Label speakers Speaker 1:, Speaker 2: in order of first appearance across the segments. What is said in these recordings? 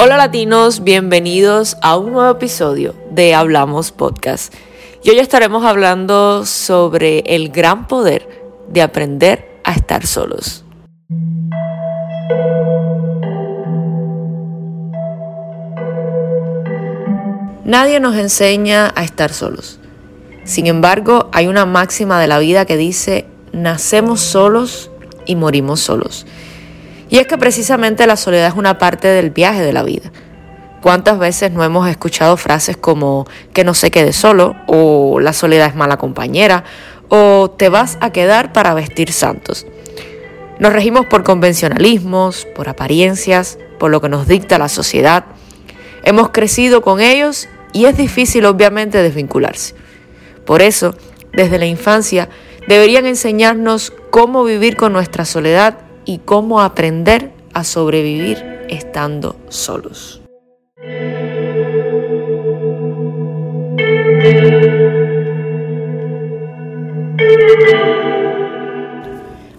Speaker 1: Hola latinos, bienvenidos a un nuevo episodio de Hablamos Podcast. Y hoy estaremos hablando sobre el gran poder de aprender a estar solos. Nadie nos enseña a estar solos. Sin embargo, hay una máxima de la vida que dice, nacemos solos y morimos solos. Y es que precisamente la soledad es una parte del viaje de la vida. ¿Cuántas veces no hemos escuchado frases como que no se quede solo o la soledad es mala compañera o te vas a quedar para vestir santos? Nos regimos por convencionalismos, por apariencias, por lo que nos dicta la sociedad. Hemos crecido con ellos y es difícil obviamente desvincularse. Por eso, desde la infancia, deberían enseñarnos cómo vivir con nuestra soledad y cómo aprender a sobrevivir estando solos.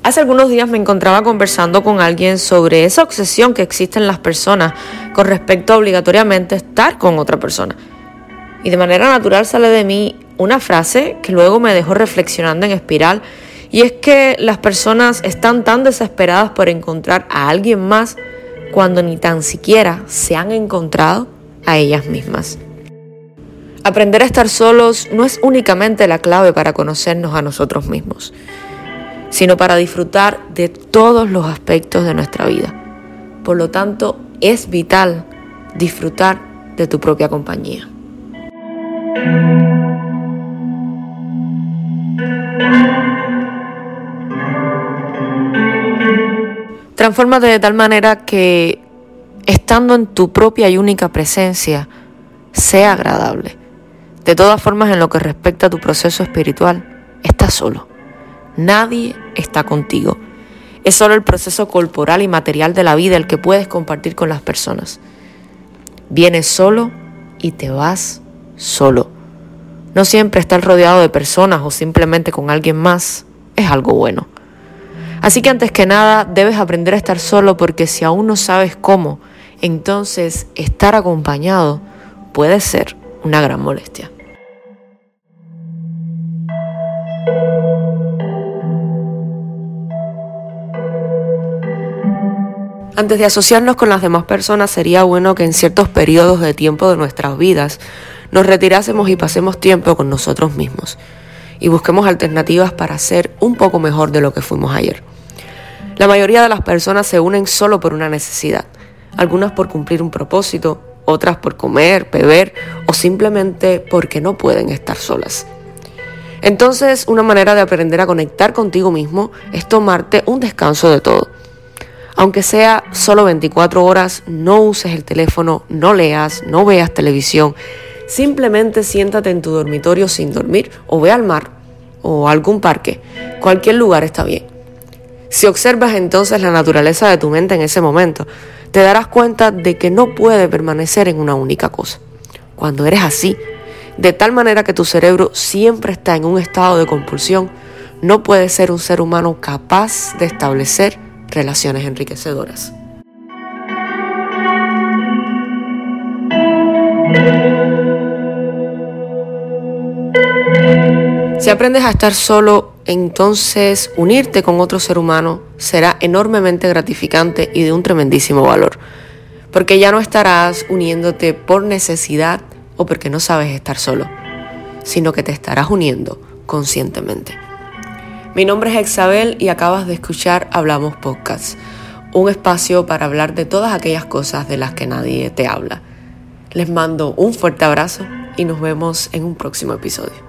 Speaker 1: Hace algunos días me encontraba conversando con alguien sobre esa obsesión que existe en las personas con respecto a obligatoriamente estar con otra persona. Y de manera natural sale de mí una frase que luego me dejó reflexionando en espiral y es que las personas están tan desesperadas por encontrar a alguien más cuando ni tan siquiera se han encontrado a ellas mismas. Aprender a estar solos no es únicamente la clave para conocernos a nosotros mismos, sino para disfrutar de todos los aspectos de nuestra vida. Por lo tanto, es vital disfrutar de tu propia compañía. Transfórmate de tal manera que estando en tu propia y única presencia sea agradable. De todas formas, en lo que respecta a tu proceso espiritual, estás solo. Nadie está contigo. Es solo el proceso corporal y material de la vida el que puedes compartir con las personas. Vienes solo y te vas solo. No siempre estar rodeado de personas o simplemente con alguien más es algo bueno. Así que antes que nada debes aprender a estar solo porque si aún no sabes cómo, entonces estar acompañado puede ser una gran molestia. Antes de asociarnos con las demás personas sería bueno que en ciertos periodos de tiempo de nuestras vidas nos retirásemos y pasemos tiempo con nosotros mismos y busquemos alternativas para ser un poco mejor de lo que fuimos ayer. La mayoría de las personas se unen solo por una necesidad, algunas por cumplir un propósito, otras por comer, beber o simplemente porque no pueden estar solas. Entonces, una manera de aprender a conectar contigo mismo es tomarte un descanso de todo. Aunque sea solo 24 horas, no uses el teléfono, no leas, no veas televisión. Simplemente siéntate en tu dormitorio sin dormir o ve al mar o algún parque. Cualquier lugar está bien. Si observas entonces la naturaleza de tu mente en ese momento, te darás cuenta de que no puede permanecer en una única cosa. Cuando eres así, de tal manera que tu cerebro siempre está en un estado de compulsión, no puedes ser un ser humano capaz de establecer relaciones enriquecedoras. Si aprendes a estar solo, entonces unirte con otro ser humano será enormemente gratificante y de un tremendísimo valor, porque ya no estarás uniéndote por necesidad o porque no sabes estar solo, sino que te estarás uniendo conscientemente. Mi nombre es Exabel y acabas de escuchar Hablamos Podcast, un espacio para hablar de todas aquellas cosas de las que nadie te habla. Les mando un fuerte abrazo y nos vemos en un próximo episodio.